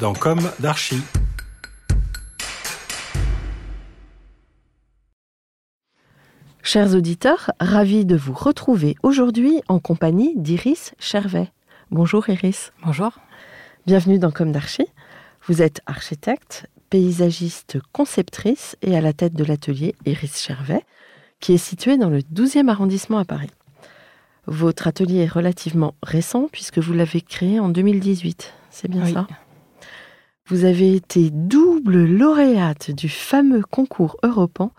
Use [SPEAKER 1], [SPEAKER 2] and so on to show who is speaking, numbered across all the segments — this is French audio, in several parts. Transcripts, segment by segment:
[SPEAKER 1] dans Comme d'Archie.
[SPEAKER 2] Chers auditeurs, ravi de vous retrouver aujourd'hui en compagnie d'Iris Chervet. Bonjour Iris.
[SPEAKER 3] Bonjour.
[SPEAKER 2] Bienvenue dans Comme d'Archie. Vous êtes architecte, paysagiste, conceptrice et à la tête de l'atelier Iris Chervet, qui est situé dans le 12e arrondissement à Paris. Votre atelier est relativement récent puisque vous l'avez créé en 2018. C'est bien
[SPEAKER 3] Oui.
[SPEAKER 2] ça? Vous avez été double lauréate du fameux concours Europan.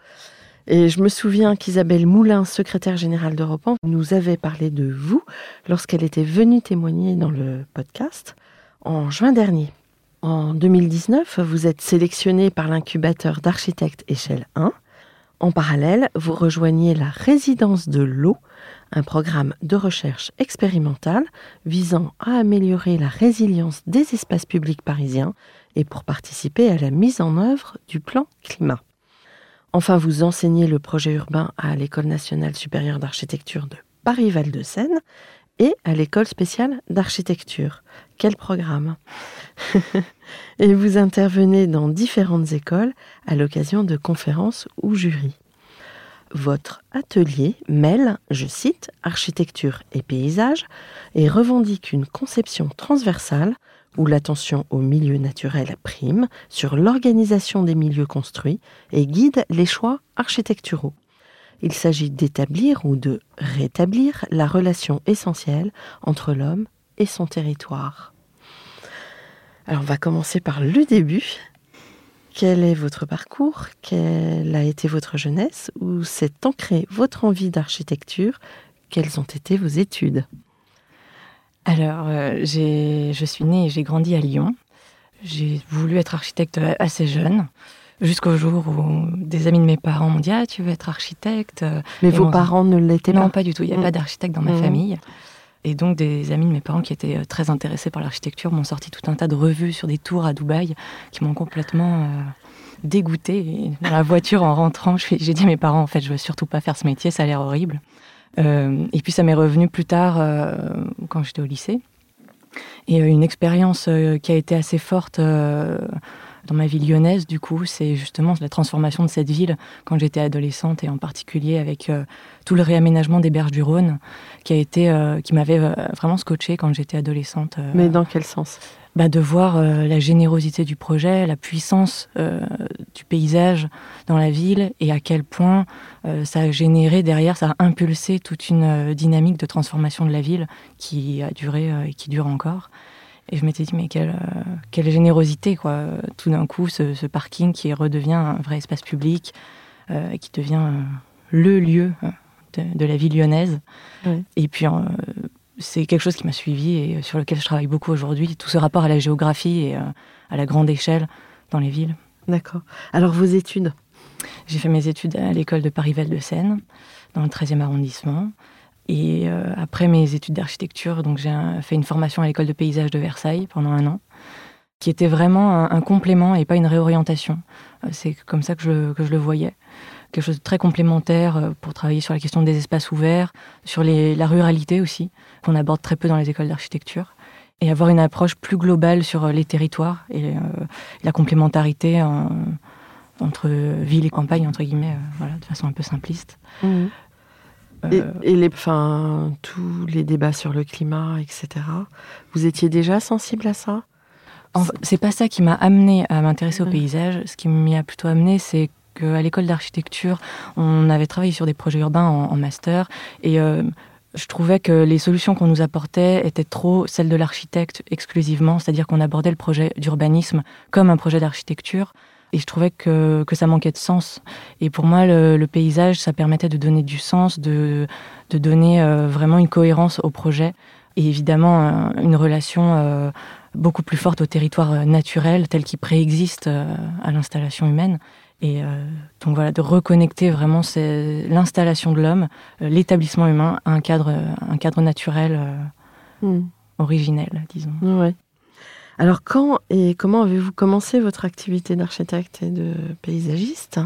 [SPEAKER 2] Et je me souviens qu'Isabelle Moulin, secrétaire générale d'Europan, nous avait parlé de vous lorsqu'elle était venue témoigner dans le podcast en juin dernier. En 2019, vous êtes sélectionné par l'incubateur d'architectes échelle 1. En parallèle, vous rejoignez la résidence de l'eau, un programme de recherche expérimentale visant à améliorer la résilience des espaces publics parisiens et pour participer à la mise en œuvre du plan climat. Enfin, vous enseignez le projet urbain à l'École nationale supérieure d'architecture de Paris-Val-de-Seine et à l'École spéciale d'architecture. Quel programme Et vous intervenez dans différentes écoles à l'occasion de conférences ou jurys. Votre atelier mêle, je cite, architecture et paysage et revendique une conception transversale où l'attention au milieu naturel prime sur l'organisation des milieux construits et guide les choix architecturaux. Il s'agit d'établir ou de rétablir la relation essentielle entre l'homme et son territoire. Alors on va commencer par le début. Quel est votre parcours? Quelle a été votre jeunesse? Où s'est ancrée votre envie d'architecture? Quelles ont été vos études?
[SPEAKER 3] Alors, euh, je suis née et j'ai grandi à Lyon. J'ai voulu être architecte assez jeune, jusqu'au jour où des amis de mes parents m'ont dit Ah, tu veux être architecte?
[SPEAKER 2] Mais
[SPEAKER 3] Et
[SPEAKER 2] vos
[SPEAKER 3] mon-
[SPEAKER 2] parents ne l'étaient
[SPEAKER 3] Non,
[SPEAKER 2] pas?
[SPEAKER 3] pas du tout. Il n'y a
[SPEAKER 2] Mm.
[SPEAKER 3] pas d'architecte dans ma
[SPEAKER 2] Mm.
[SPEAKER 3] famille. Et donc, des amis de mes parents qui étaient euh, très intéressés par l'architecture m'ont sorti tout un tas de revues sur des tours à Dubaï qui m'ont complètement euh, dégoûtée. Dans la voiture, en rentrant, j'ai dit à mes parents, en fait, je veux surtout pas faire ce métier, ça a l'air horrible. Euh, et puis, ça m'est revenu plus tard, quand j'étais au lycée. Et une expérience qui a été assez forte dans ma vie lyonnaise, du coup, c'est justement la transformation de cette ville quand j'étais adolescente et en particulier avec euh, tout le réaménagement des berges du Rhône qui a été, euh, qui m'avait euh, vraiment scotché quand j'étais adolescente.
[SPEAKER 2] Mais dans quel sens?
[SPEAKER 3] Bah, de voir la générosité du projet, la puissance du paysage dans la ville et à quel point ça a généré derrière, ça a impulsé toute une dynamique de transformation de la ville qui a duré et qui dure encore. Et je m'étais dit, mais quelle, euh, quelle générosité, quoi. Tout d'un coup, ce, ce parking qui redevient un vrai espace public, euh, qui devient euh, le lieu euh, de, de la ville lyonnaise.
[SPEAKER 2] Ouais.
[SPEAKER 3] Et puis, euh, c'est quelque chose qui m'a suivi et sur lequel je travaille beaucoup aujourd'hui, tout ce rapport à la géographie et à la grande échelle dans les villes.
[SPEAKER 2] D'accord. Alors vos études?
[SPEAKER 3] J'ai fait mes études à l'école de Paris-Val-de-Seine, dans le 13e arrondissement. Et euh, après mes études d'architecture, donc j'ai fait une formation à l'école de paysage de Versailles pendant un an. qui était vraiment un, complément et pas une réorientation. C'est comme ça que je, que je le voyais quelque chose de très complémentaire pour travailler sur la question des espaces ouverts, sur la ruralité aussi, qu'on aborde très peu dans les écoles d'architecture, et avoir une approche plus globale sur les territoires et la complémentarité entre ville et campagne, entre guillemets, voilà, de façon un peu simpliste.
[SPEAKER 2] Mmh. Et, les, enfin, tous les débats sur le climat, etc. Vous étiez déjà sensible à ça?
[SPEAKER 3] C'est pas ça qui m'a amené à m'intéresser au paysage. Ce qui m'y a plutôt amené, c'est qu'à l'école d'architecture, on avait travaillé sur des projets urbains en, master. Et euh, je trouvais que les solutions qu'on nous apportait étaient trop celles de l'architecte exclusivement, c'est-à-dire qu'on abordait le projet d'urbanisme comme un projet d'architecture et je trouvais que, que, ça manquait de sens. Et pour moi, le, paysage, ça permettait de donner du sens, de, de donner euh, vraiment une cohérence au projet. Et évidemment, une relation euh, beaucoup plus forte au territoire naturel tel qu'il préexiste euh, à l'installation humaine. Et donc voilà, de reconnecter vraiment l'installation de l'homme, l'établissement humain à un cadre, un cadre naturel hmm. originel, disons.
[SPEAKER 2] Ouais. Alors quand et comment avez-vous commencé votre activité d'architecte et de paysagiste?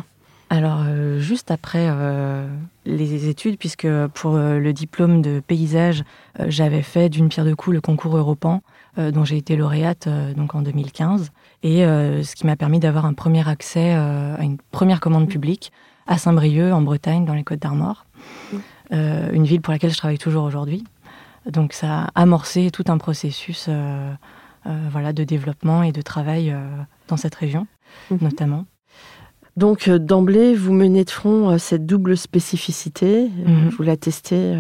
[SPEAKER 3] Alors, euh, juste après euh, les études, puisque pour euh, le diplôme de paysage, j'avais fait d'une pierre deux coups le concours Europan, dont j'ai été lauréate donc en 2015, et ce qui m'a permis d'avoir un premier accès à une première commande publique à Saint-Brieuc, en Bretagne, dans les Côtes d'Armor, une ville pour laquelle je travaille toujours aujourd'hui. Donc, ça a amorcé tout un processus voilà, de développement et de travail euh, dans cette région, mhm. notamment.
[SPEAKER 2] Donc euh, d'emblée, vous menez de front cette double spécificité, mhm. vous la testez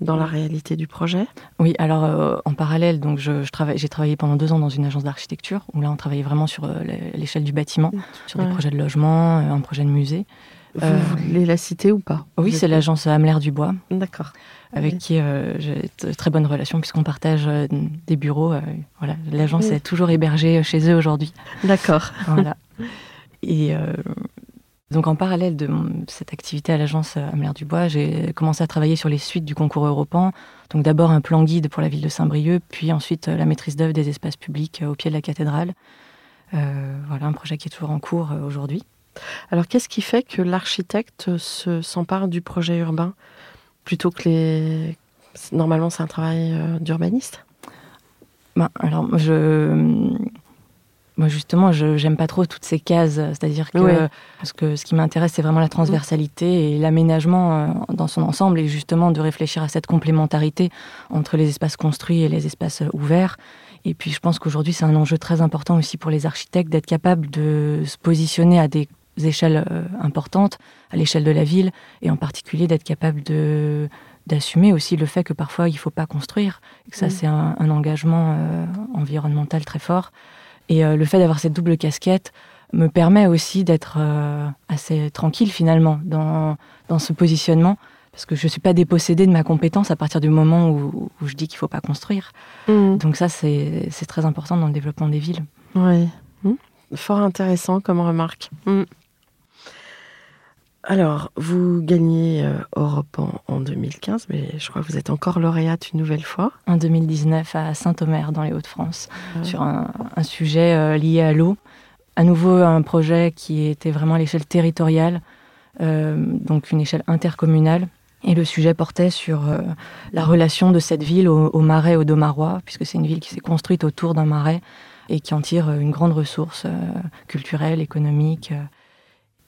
[SPEAKER 2] dans la réalité du projet
[SPEAKER 3] Oui, alors en parallèle, donc je, j'ai travaillé pendant deux ans dans une agence d'architecture où là on travaillait vraiment sur l'échelle du bâtiment, sur des projets de logement, un projet de musée.
[SPEAKER 2] Vous voulez la citer ou pas?
[SPEAKER 3] Oui, c'est l'agence Amler Dubois.
[SPEAKER 2] D'accord
[SPEAKER 3] avec qui euh, j'ai de très bonnes relations puisqu'on partage euh, des bureaux. Euh, voilà, l'agence est toujours hébergée chez eux aujourd'hui.
[SPEAKER 2] D'accord.
[SPEAKER 3] Voilà. Et donc en parallèle de cette activité à l'agence Amelard Dubois, j'ai commencé à travailler sur les suites du concours européen. Donc d'abord un plan guide pour la ville de Saint-Brieuc, puis ensuite la maîtrise d'œuvre des espaces publics au pied de la cathédrale. voilà un projet qui est toujours en cours aujourd'hui.
[SPEAKER 2] Alors qu'est-ce qui fait que l'architecte s'empare du projet urbain plutôt que les. Normalement, c'est un travail euh, d'urbaniste?
[SPEAKER 3] Ben, Alors, je. Moi, justement, je j'aime pas trop toutes ces cases. C'est-à-dire que, parce que ce qui m'intéresse, c'est vraiment la transversalité et l'aménagement euh, dans son ensemble, et justement de réfléchir à cette complémentarité entre les espaces construits et les espaces euh, ouverts. Et puis, je pense qu'aujourd'hui, c'est un enjeu très important aussi pour les architectes d'être capables de se positionner à des échelles euh, importantes, à l'échelle de la ville, et en particulier d'être capable de d'assumer aussi le fait que parfois il ne faut pas construire, et que ça c'est un, engagement euh, environnemental très fort. Et euh, le fait d'avoir cette double casquette me permet aussi d'être assez tranquille finalement dans, dans ce positionnement, parce que je ne suis pas dépossédée de ma compétence à partir du moment où, je dis qu'il ne faut pas construire. Mmh. Donc ça c'est très important dans le développement des villes.
[SPEAKER 2] Oui, mmh. fort intéressant comme remarque. Alors, vous gagnez euh, Europe en, 2015, mais je crois que vous êtes encore lauréate une nouvelle fois.
[SPEAKER 3] En 2019 à Saint-Omer, dans les Hauts-de-France, sur un, sujet euh, lié à l'eau. À nouveau, un projet qui était vraiment à l'échelle territoriale, euh, donc une échelle intercommunale. Et le sujet portait sur la relation de cette ville au, marais, au Domarois, puisque c'est une ville qui s'est construite autour d'un marais et qui en tire une grande ressource culturelle, économique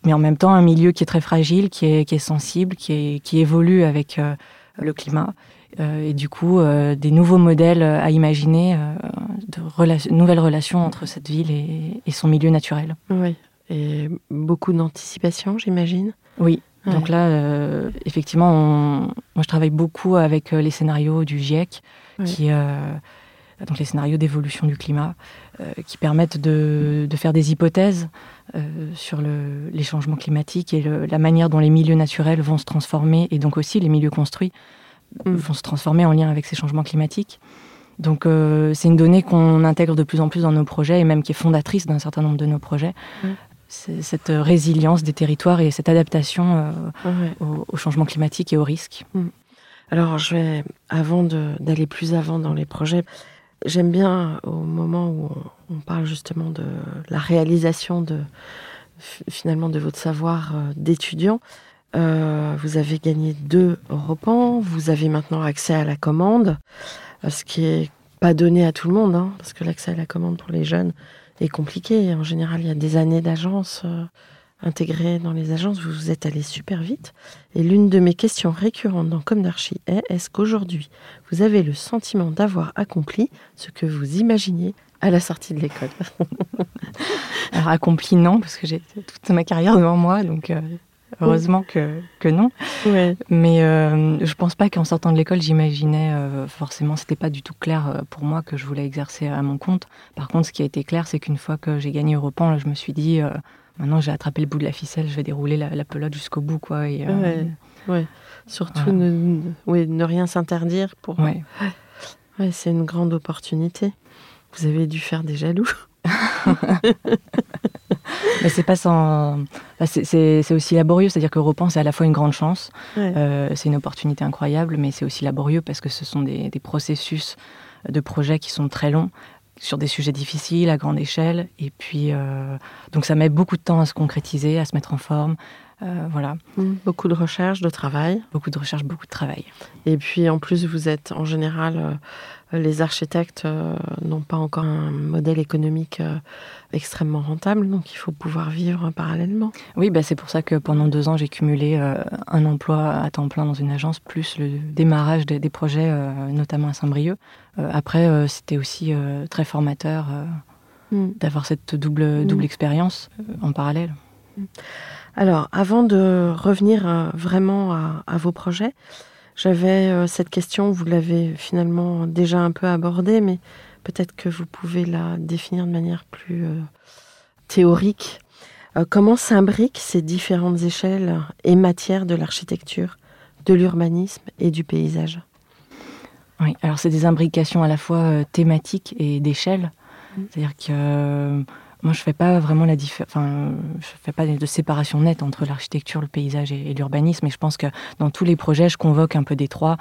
[SPEAKER 3] mais en même temps un milieu qui est très fragile, qui est, qui est sensible, qui, est, qui évolue avec euh, le climat. Euh, et du coup, euh, des nouveaux modèles à imaginer, de nouvelles relations entre cette ville et, et, son milieu naturel.
[SPEAKER 2] Oui, et beaucoup d'anticipation, j'imagine.
[SPEAKER 3] Oui. Donc là, effectivement, on... moi je travaille beaucoup avec les scénarios du GIEC, qui, donc les scénarios d'évolution du climat, qui permettent de, de, faire des hypothèses euh, sur les changements climatiques et la manière dont les milieux naturels vont se transformer, et donc aussi les milieux construits mm. vont se transformer en lien avec ces changements climatiques. Donc euh, c'est une donnée qu'on intègre de plus en plus dans nos projets et même qui est fondatrice d'un certain nombre de nos projets. Mm. C'est cette résilience des territoires et cette adaptation euh, aux, changements climatiques et aux risques. Mm.
[SPEAKER 2] Alors je vais, avant d'aller plus avant dans les projets, J'aime bien au moment où on, parle justement de la réalisation de finalement de votre savoir euh, d'étudiant. Euh, vous avez gagné deux Europans, vous avez maintenant accès à la commande, euh, ce qui est pas donné à tout le monde, hein, parce que l'accès à la commande pour les jeunes est compliqué. En général, il y a des années d'agence intégrées dans les agences, vous vous êtes allé super vite. Et l'une de mes questions récurrentes dans Comme d'Archie est est-ce qu'aujourd'hui, vous avez le sentiment d'avoir accompli ce que vous imaginiez à la sortie de l'école?
[SPEAKER 3] Alors accompli non, parce que j'ai toute ma carrière devant moi, donc euh, heureusement que, que non. Mais euh, je pense pas qu'en sortant de l'école, j'imaginais euh, forcément, c'était pas du tout clair pour moi que je voulais exercer à mon compte. Par contre, ce qui a été clair, c'est qu'une fois que j'ai gagné Europan, je me suis dit, maintenant j'ai attrapé le bout de la ficelle, je vais dérouler la, pelote jusqu'au bout. Quoi, et,
[SPEAKER 2] ouais, Surtout ne, ne rien s'interdire pour. Ouais. ouais c'est une grande opportunité. Vous avez dû faire des jaloux.
[SPEAKER 3] Mais c'est pas sans. C'est aussi laborieux, c'est-à-dire que Repen, c'est à la fois une grande chance, euh, c'est une opportunité incroyable, mais c'est aussi laborieux parce que ce sont des, processus de projets qui sont très longs sur des sujets difficiles à grande échelle. Et puis, euh, donc ça met beaucoup de temps à se concrétiser, à se mettre en forme. Euh, voilà.
[SPEAKER 2] Mmh. Beaucoup de recherche, de travail.
[SPEAKER 3] Beaucoup de recherche, beaucoup de travail.
[SPEAKER 2] Et puis en plus, vous êtes en général les architectes euh, n'ont pas encore un modèle économique euh, extrêmement rentable, donc il faut pouvoir vivre parallèlement.
[SPEAKER 3] Oui, bah c'est pour ça que pendant deux ans, j'ai cumulé euh, un emploi à temps plein dans une agence, plus le démarrage des, projets, notamment à Saint-Brieuc. après, c'était aussi très formateur mm. d'avoir cette double, double expérience en parallèle.
[SPEAKER 2] Alors, avant de revenir vraiment à vos projets, j'avais euh, cette question, vous l'avez finalement déjà un peu abordée, mais peut-être que vous pouvez la définir de manière plus euh, théorique. Euh, comment s'imbriquent ces différentes échelles et matières de l'architecture, de l'urbanisme et du paysage?
[SPEAKER 3] Oui, alors c'est des imbrications à la fois thématiques et d'échelle. Mmh. C'est-à-dire que moi, je fais pas vraiment la enfin, je fais pas de séparation nette entre l'architecture, le paysage et, l'urbanisme. Et je pense que dans tous les projets, je convoque un peu des trois.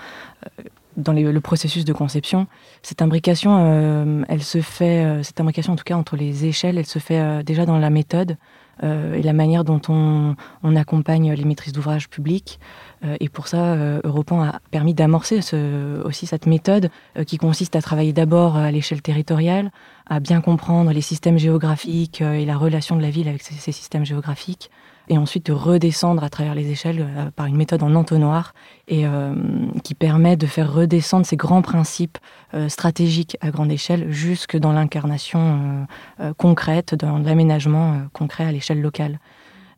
[SPEAKER 3] Euh, dans le processus de conception, cette imbrication, euh, elle se fait, euh, cette imbrication en tout cas entre les échelles, elle se fait déjà dans la méthode et la manière dont on, accompagne les maîtrises d'ouvrage publics. Et pour ça, Europan a permis d'amorcer aussi cette méthode qui consiste à travailler d'abord à l'échelle territoriale, à bien comprendre les systèmes géographiques euh, et la relation de la ville avec ces, systèmes géographiques, et ensuite de redescendre à travers les échelles euh, par une méthode en entonnoir et euh, qui permet de faire redescendre ces grands principes stratégiques à grande échelle jusque dans l'incarnation concrète, dans l'aménagement concret à l'échelle locale.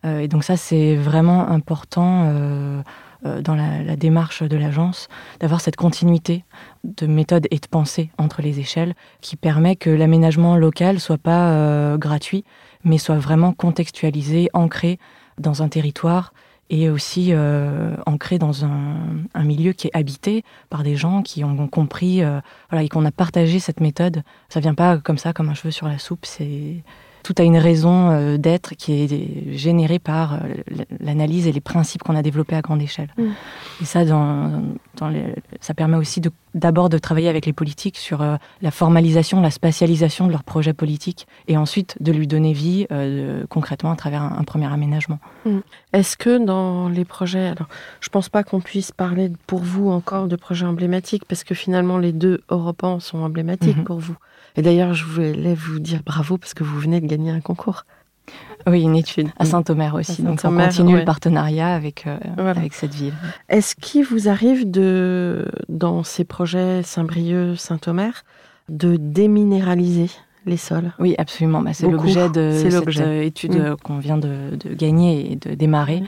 [SPEAKER 3] et donc ça, c'est vraiment important euh, dans la, démarche de l'agence, d'avoir cette continuité de méthode et de pensée entre les échelles qui permet que l'aménagement local soit pas euh, gratuit, mais soit vraiment contextualisé, ancré dans un territoire et aussi euh, ancré dans un, milieu qui est habité par des gens qui ont compris voilà, et qu'on a partagé cette méthode. Ça vient pas comme ça, comme un cheveu sur la soupe. C'est tout a une raison euh, d'être qui est générée par euh, l'analyse et les principes qu'on a développés à grande échelle. Mm. Et ça, dans, ça permet aussi d'abord de, travailler avec les politiques sur euh, la formalisation, la spatialisation de leurs projets politiques, et ensuite de lui donner vie concrètement à travers un, premier aménagement.
[SPEAKER 2] Mm. Est-ce que dans les projets, alors je pense pas qu'on puisse parler pour vous encore de projets emblématiques, parce que finalement les deux Europans sont emblématiques mm-hmm. pour vous. Et d'ailleurs, je voulais vous dire bravo parce que vous venez de gagner un concours.
[SPEAKER 3] Oui, une étude à Saint-Omer aussi. donc on continue le partenariat avec, euh, avec cette ville.
[SPEAKER 2] Est-ce qu'il vous arrive de, dans ces projets Saint-Brieuc, Saint-Omer, de déminéraliser les sols?
[SPEAKER 3] Oui, absolument. Bah, c'est l'objet de cette euh, étude mm. qu'on vient de, de, gagner et de démarrer. Mm.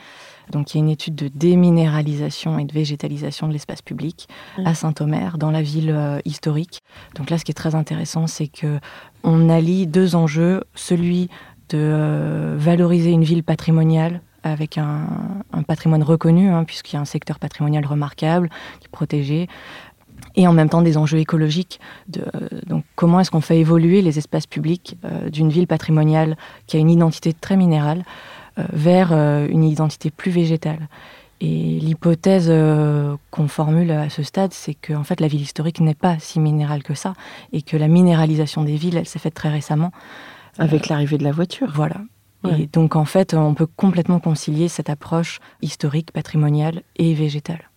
[SPEAKER 3] Donc il y a une étude de déminéralisation et de végétalisation de l'espace public à Saint-Omer, dans la ville euh, historique. Donc là, ce qui est très intéressant, c'est que on allie deux enjeux celui de euh, valoriser une ville patrimoniale avec un, patrimoine reconnu, hein, puisqu'il y a un secteur patrimonial remarquable qui est protégé, et en même temps des enjeux écologiques. De, euh, donc comment est-ce qu'on fait évoluer les espaces publics d'une ville patrimoniale qui a une identité très minérale vers euh, une identité plus végétale. Et l'hypothèse euh, qu'on formule à ce stade, c'est que en fait, la ville historique n'est pas si minérale que ça, et que la minéralisation des villes, elle s'est faite très récemment.
[SPEAKER 2] Avec l'arrivée de la voiture.
[SPEAKER 3] Voilà.
[SPEAKER 2] Ouais.
[SPEAKER 3] Et donc, en fait, on peut complètement concilier cette approche historique, patrimoniale et végétale.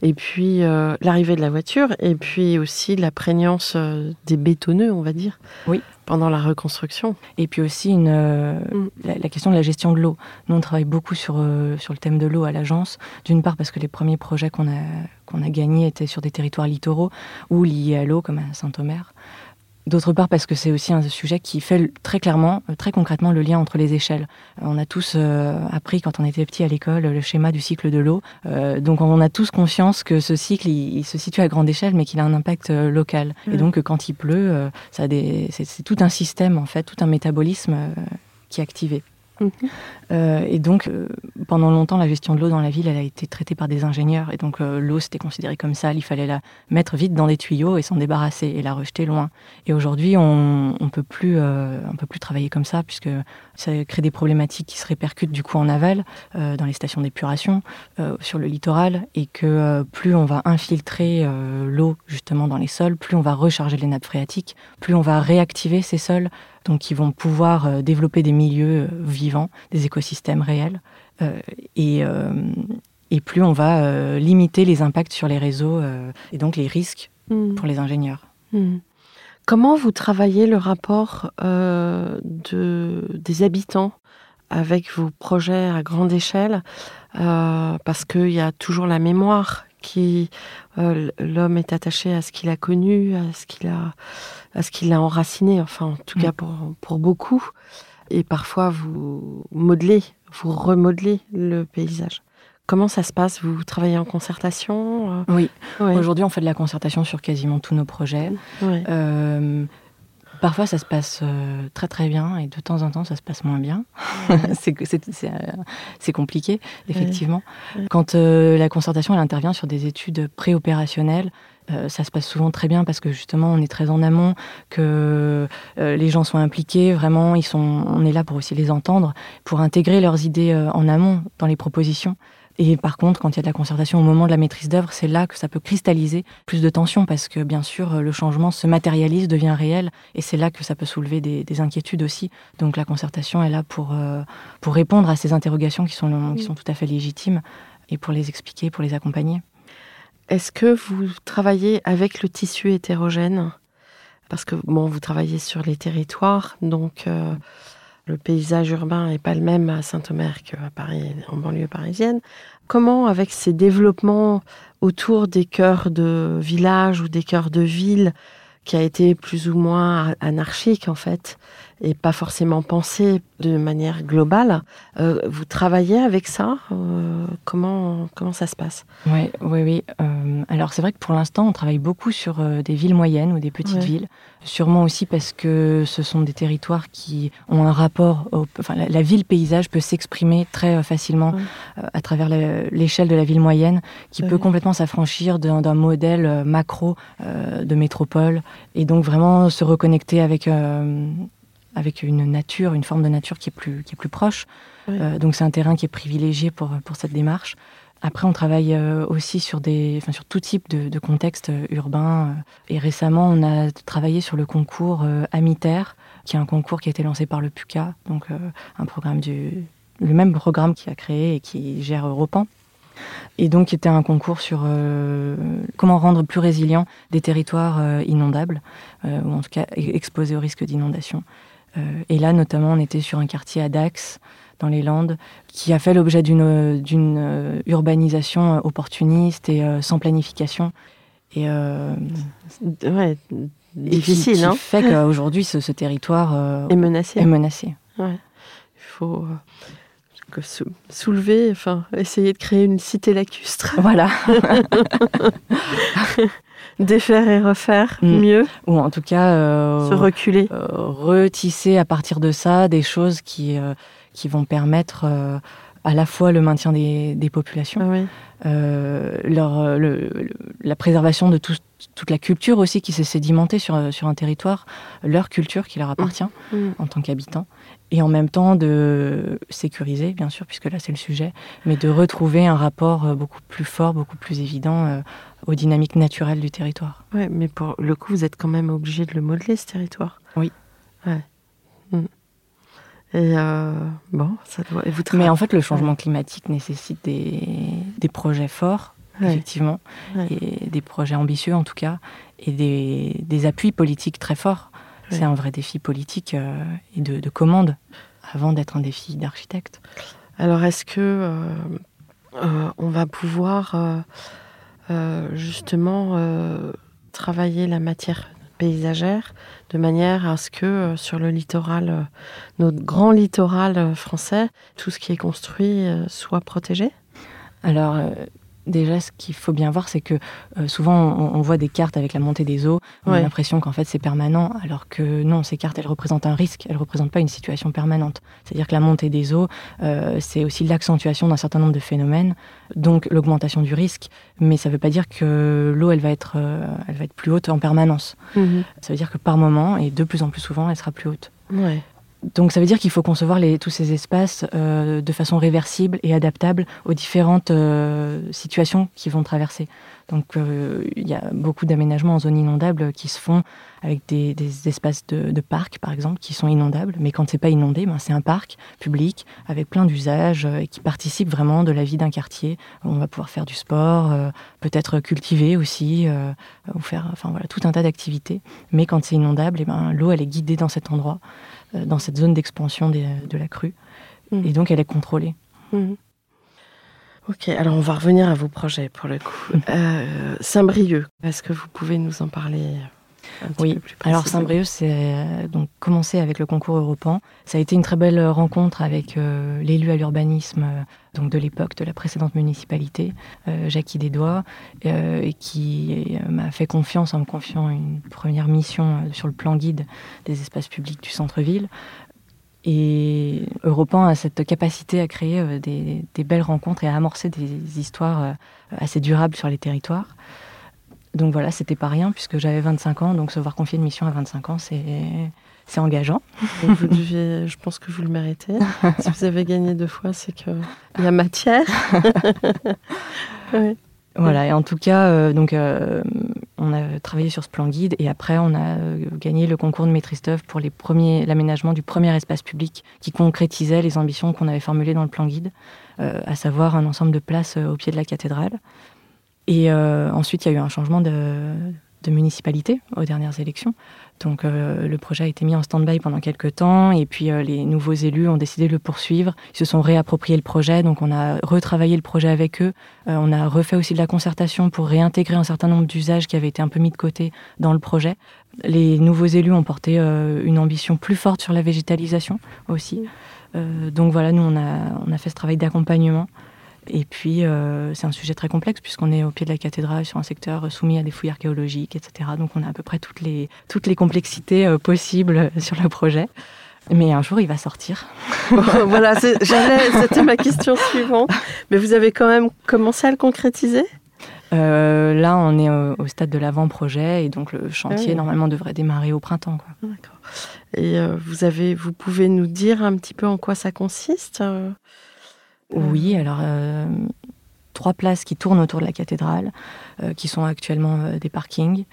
[SPEAKER 2] Et puis euh, l'arrivée de la voiture, et puis aussi la prégnance euh, des bétonneux, on va dire,
[SPEAKER 3] Oui.
[SPEAKER 2] pendant la reconstruction.
[SPEAKER 3] Et puis aussi une, euh,
[SPEAKER 2] Mm.
[SPEAKER 3] la, la question de la gestion de l'eau. Nous, on travaille beaucoup sur, sur le thème de l'eau à l'agence. D'une part parce que les premiers projets qu'on a, qu'on a gagnés étaient sur des territoires littoraux ou liés à l'eau, comme à Saint-Omer. D'autre part parce que c'est aussi un sujet qui fait très clairement, euh, très concrètement le lien entre les échelles. Euh, On a tous euh, appris quand on était petit à l'école le schéma du cycle de l'eau. Euh, donc on a tous conscience que ce cycle, il, il se situe à grande échelle, mais qu'il a un impact local. Et donc euh, quand il pleut, euh, ça c'est, tout un système en fait, tout un métabolisme qui est activé. Euh, et donc, euh, pendant longtemps, la gestion de l'eau dans la ville, elle a été traitée par des ingénieurs. Et donc, euh, l'eau, c'était considéré comme ça. Il fallait la mettre vite dans des tuyaux et s'en débarrasser et la rejeter loin. Et aujourd'hui, on ne peut, plus, peut plus travailler comme ça, puisque ça crée des problématiques qui se répercutent du coup en aval, dans les stations d'épuration, sur le littoral. Et que plus on va infiltrer l'eau, justement, dans les sols, plus on va recharger les nappes phréatiques, plus on va réactiver ces sols donc qui vont pouvoir euh, développer des milieux euh, vivants, des écosystèmes réels, euh, et, et plus on va limiter les impacts sur les réseaux et donc les risques
[SPEAKER 2] Mm.
[SPEAKER 3] pour les ingénieurs.
[SPEAKER 2] Mm. Comment vous travaillez le rapport euh, de, des habitants avec vos projets à grande échelle Euh, Parce qu'il y a toujours la mémoire qui euh, l'homme est attaché à ce qu'il a connu, à ce qu'il a, ce qu'il a enraciné. Enfin, en tout
[SPEAKER 3] Mm.
[SPEAKER 2] cas pour pour beaucoup. Et parfois vous modelez, vous remodelez le paysage. Comment ça se passe? Vous travaillez en concertation euh,
[SPEAKER 3] Oui,
[SPEAKER 2] ouais,
[SPEAKER 3] aujourd'hui on fait de la concertation sur quasiment tous nos projets.
[SPEAKER 2] ouais.
[SPEAKER 3] Euh, parfois ça se passe euh, très très bien et de temps en temps ça se passe moins bien. c'est c'est- compliqué, effectivement.
[SPEAKER 2] Ouais.
[SPEAKER 3] Quand euh, la concertation elle intervient sur des études préopérationnelles, euh, ça se passe souvent très bien parce que justement on est très en amont, que euh, les gens sont impliqués, vraiment, ils sont, on est là pour aussi les entendre, pour intégrer leurs idées euh, en amont dans les propositions. Et par contre, quand il y a de la concertation au moment de la maîtrise d'œuvre, c'est là que ça peut cristalliser plus de tension parce que bien sûr, le changement se matérialise, devient réel, et c'est là que ça peut soulever des, des inquiétudes aussi. Donc la concertation est là pour, pour répondre à ces interrogations qui sont, qui sont tout à fait légitimes et pour les expliquer, pour les accompagner.
[SPEAKER 2] Est-ce que vous travaillez avec le tissu hétérogène? Parce que bon, vous travaillez sur les territoires, donc euh, le paysage urbain n'est pas le même à Saint-Omer qu'à Paris, en banlieue parisienne. Comment, avec ces développements autour des cœurs de villages ou des cœurs de villes, qui a été plus ou moins anarchique en fait, et pas forcément pensé de manière globale, euh, vous travaillez avec ça Euh, Comment comment ça se passe?
[SPEAKER 3] Oui, oui, oui. Euh, alors c'est vrai que pour l'instant, on travaille beaucoup sur des villes moyennes ou des petites
[SPEAKER 2] Ouais.
[SPEAKER 3] villes. Sûrement aussi parce que ce sont des territoires qui ont un rapport. Au, enfin, la, la ville paysage peut s'exprimer très facilement
[SPEAKER 2] Ouais.
[SPEAKER 3] à travers l'échelle de la ville moyenne, qui
[SPEAKER 2] Ouais.
[SPEAKER 3] peut complètement s'affranchir d'un modèle macro de métropole et donc vraiment se reconnecter avec. Avec une nature, une forme de nature qui est plus, qui est plus proche. Euh, donc c'est un terrain qui est privilégié pour, pour cette démarche. Après, on travaille euh, aussi sur, des, enfin, sur tout type de, de contexte euh, urbain. Et récemment, on a travaillé sur le concours Amiter, qui est un concours qui a été lancé par le PUCA, donc un programme du, le même programme qui a créé et qui gère Europan. Et donc, qui était un concours sur euh, comment rendre plus résilients des territoires euh, inondables, euh, ou en tout cas e- exposés au risque d'inondation. Euh, et là, notamment, on était sur un quartier à Dax, dans les Landes, qui a fait l'objet d'une d'une, euh, urbanisation euh, opportuniste et euh, sans planification. Et, euh,
[SPEAKER 2] Ouais,
[SPEAKER 3] et
[SPEAKER 2] difficile,
[SPEAKER 3] qui, qui
[SPEAKER 2] hein
[SPEAKER 3] fait qu'aujourd'hui, ce, ce territoire euh,
[SPEAKER 2] menacé.
[SPEAKER 3] est menacé.
[SPEAKER 2] Ouais. Il faut euh, sou- soulever, enfin, essayer de créer une cité lacustre,
[SPEAKER 3] Voilà.
[SPEAKER 2] défaire et refaire
[SPEAKER 3] Mm.
[SPEAKER 2] mieux,
[SPEAKER 3] Ou en tout cas, euh,
[SPEAKER 2] se reculer.
[SPEAKER 3] euh, retisser à partir de ça des choses qui, euh, qui vont permettre à la fois le maintien des, des populations,
[SPEAKER 2] Ah oui.
[SPEAKER 3] euh, leur, le- le- la préservation de tout- toute la culture aussi qui s'est sédimentée sur, sur un territoire, leur culture qui leur appartient
[SPEAKER 2] Mm.
[SPEAKER 3] en tant qu'habitants, et en même temps de sécuriser, bien sûr, puisque là c'est le sujet, mais de retrouver un rapport beaucoup plus fort, beaucoup plus évident aux dynamiques naturelles du territoire.
[SPEAKER 2] Oui, mais pour le coup, vous êtes quand même obligé de le modeler, ce territoire.
[SPEAKER 3] Oui.
[SPEAKER 2] Ouais. Mm. Et euh, bon, ça doit. Et vous
[SPEAKER 3] mais en fait, le changement climatique nécessite des, des projets forts, ouais. effectivement, ouais. et des projets ambitieux en tout cas, et des, des appuis politiques très forts. C'est un vrai défi politique euh, et de, de, commande avant d'être un défi d'architecte.
[SPEAKER 2] Alors, est-ce que euh, on va pouvoir justement travailler la matière paysagère de manière à ce que sur le littoral, notre grand littoral français, tout ce qui est construit soit protégé?
[SPEAKER 3] Alors, Déjà, ce qu'il faut bien voir, c'est que euh, souvent on, on, voit des cartes avec la montée des eaux, on ouais. a l'impression qu'en fait c'est permanent, alors que non, ces cartes elles représentent un risque, elles ne représentent pas une situation permanente. C'est-à-dire que la montée des eaux, euh, c'est aussi l'accentuation d'un certain nombre de phénomènes, donc l'augmentation du risque, mais ça ne veut pas dire que l'eau elle va être, euh, elle va être plus haute en permanence. -hmm. Ça veut dire que par moment et de plus en plus souvent, elle sera plus haute.
[SPEAKER 2] Ouais.
[SPEAKER 3] Donc ça veut dire qu'il faut concevoir les, tous ces espaces euh, de façon réversible et adaptable aux différentes euh, situations qui vont traverser. Donc euh, il y a beaucoup d'aménagements en zone inondable qui se font avec des, des espaces de, de parcs, par exemple, qui sont inondables. Mais quand c'est pas inondé, ben, c'est un parc public avec plein d'usages et qui participe vraiment de la vie d'un quartier. On va pouvoir faire du sport, euh, peut-être cultiver aussi, euh, ou faire enfin, voilà, tout un tas d'activités. Mais quand c'est inondable, et ben, l'eau, elle est guidée dans cet endroit dans cette zone d'expansion de la crue. Mmh. Et donc, elle est contrôlée.
[SPEAKER 2] Mmh. Ok, alors on va revenir à vos projets pour le coup. Euh, Saint-Brieuc, est-ce que vous pouvez nous en parler?
[SPEAKER 3] Oui, alors Saint-Brieuc, c'est donc commencé avec le concours européen. Ça a été une très belle rencontre avec euh, l'élu à l'urbanisme euh, donc de l'époque de la précédente municipalité, euh, Jackie Desdois, euh, et qui m'a fait confiance en me confiant une première mission sur le plan guide des espaces publics du centre-ville. Et Europan a cette capacité à créer euh, des, des, belles rencontres et à amorcer des histoires euh, assez durables sur les territoires. Donc voilà, c'était pas rien puisque j'avais 25 ans, donc se voir confier une mission à 25 ans, c'est c'est engageant.
[SPEAKER 2] Vous deviez, je pense que vous le méritez. si vous avez gagné deux fois, c'est qu'il y a matière.
[SPEAKER 3] oui. Voilà, et en tout cas, euh, donc, euh, on a travaillé sur ce plan guide et après, on a euh, gagné le concours de maîtrise d'œuvre pour l'aménagement du premier espace public qui concrétisait les ambitions qu'on avait formulées dans le plan guide, à savoir un ensemble de places au pied de la cathédrale. Et ensuite, il y a eu un changement de, de municipalité aux dernières élections. Donc euh, le projet a été mis en stand-by pendant quelques temps et puis euh, les nouveaux élus ont décidé de le poursuivre. Ils se sont réappropriés le projet, donc on a retravaillé le projet avec eux. Euh, on a refait aussi de la concertation pour réintégrer un certain nombre d'usages qui avaient été un peu mis de côté dans le projet. Les nouveaux élus ont porté euh, une ambition plus forte sur la végétalisation aussi. Euh, donc voilà, nous on a, on a fait ce travail d'accompagnement. Et puis, euh, c'est un sujet très complexe puisqu'on est au pied de la cathédrale sur un secteur soumis à des fouilles archéologiques, etc. Donc, on a à peu près toutes les, toutes les complexités euh, possibles sur le projet. Mais un jour, il va sortir.
[SPEAKER 2] voilà, c'était ma question suivante. Mais vous avez quand même commencé à le concrétiser?
[SPEAKER 3] Euh, Là, on est au, au stade de l'avant-projet et donc le chantier, oui. normalement, devrait démarrer au printemps.
[SPEAKER 2] D'accord. Et euh, vous, avez, vous pouvez nous dire un petit peu en quoi ça consiste? euh
[SPEAKER 3] oui, alors euh, trois places qui tournent autour de la cathédrale, euh, qui sont actuellement euh, des parkings.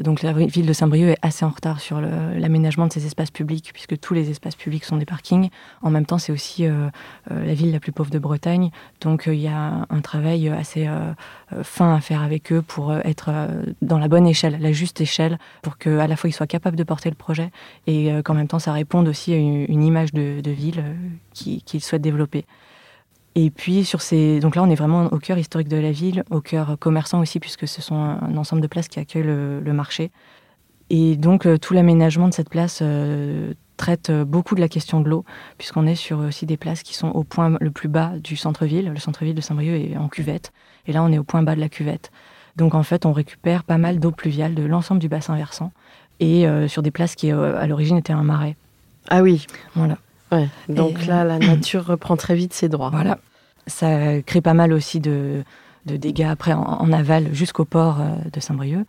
[SPEAKER 3] donc la ville de Saint-Brieuc est assez en retard sur l'aménagement de ces espaces publics, puisque tous les espaces publics sont des parkings. En même temps, c'est aussi la ville la plus pauvre de Bretagne, donc il y a un travail assez fin à faire avec eux pour être dans la bonne échelle, la juste échelle, pour qu'à la fois ils soient capables de porter le projet et qu'en même temps ça réponde aussi à une, image de, ville qu'ils qui souhaitent développer. Et puis sur ces, donc là on est vraiment au cœur historique de la ville, au cœur commerçant aussi puisque ce sont un ensemble de places qui accueillent le, le marché. Et donc euh, tout l'aménagement de cette place euh, traite beaucoup de la question de l'eau puisqu'on est sur aussi des places qui sont au point le plus bas du centre-ville. Le centre-ville de Saint-Brieuc est en cuvette et là on est au point bas de la cuvette. Donc en fait on récupère pas mal d'eau pluviale de l'ensemble du bassin versant et euh, sur des places qui euh, à l'origine étaient un marais.
[SPEAKER 2] Ah oui,
[SPEAKER 3] voilà.
[SPEAKER 2] Ouais, donc et... là, la nature reprend très vite ses droits.
[SPEAKER 3] Voilà. Ça crée pas mal aussi de, dégâts après en, aval jusqu'au port euh, de Saint-Brieuc.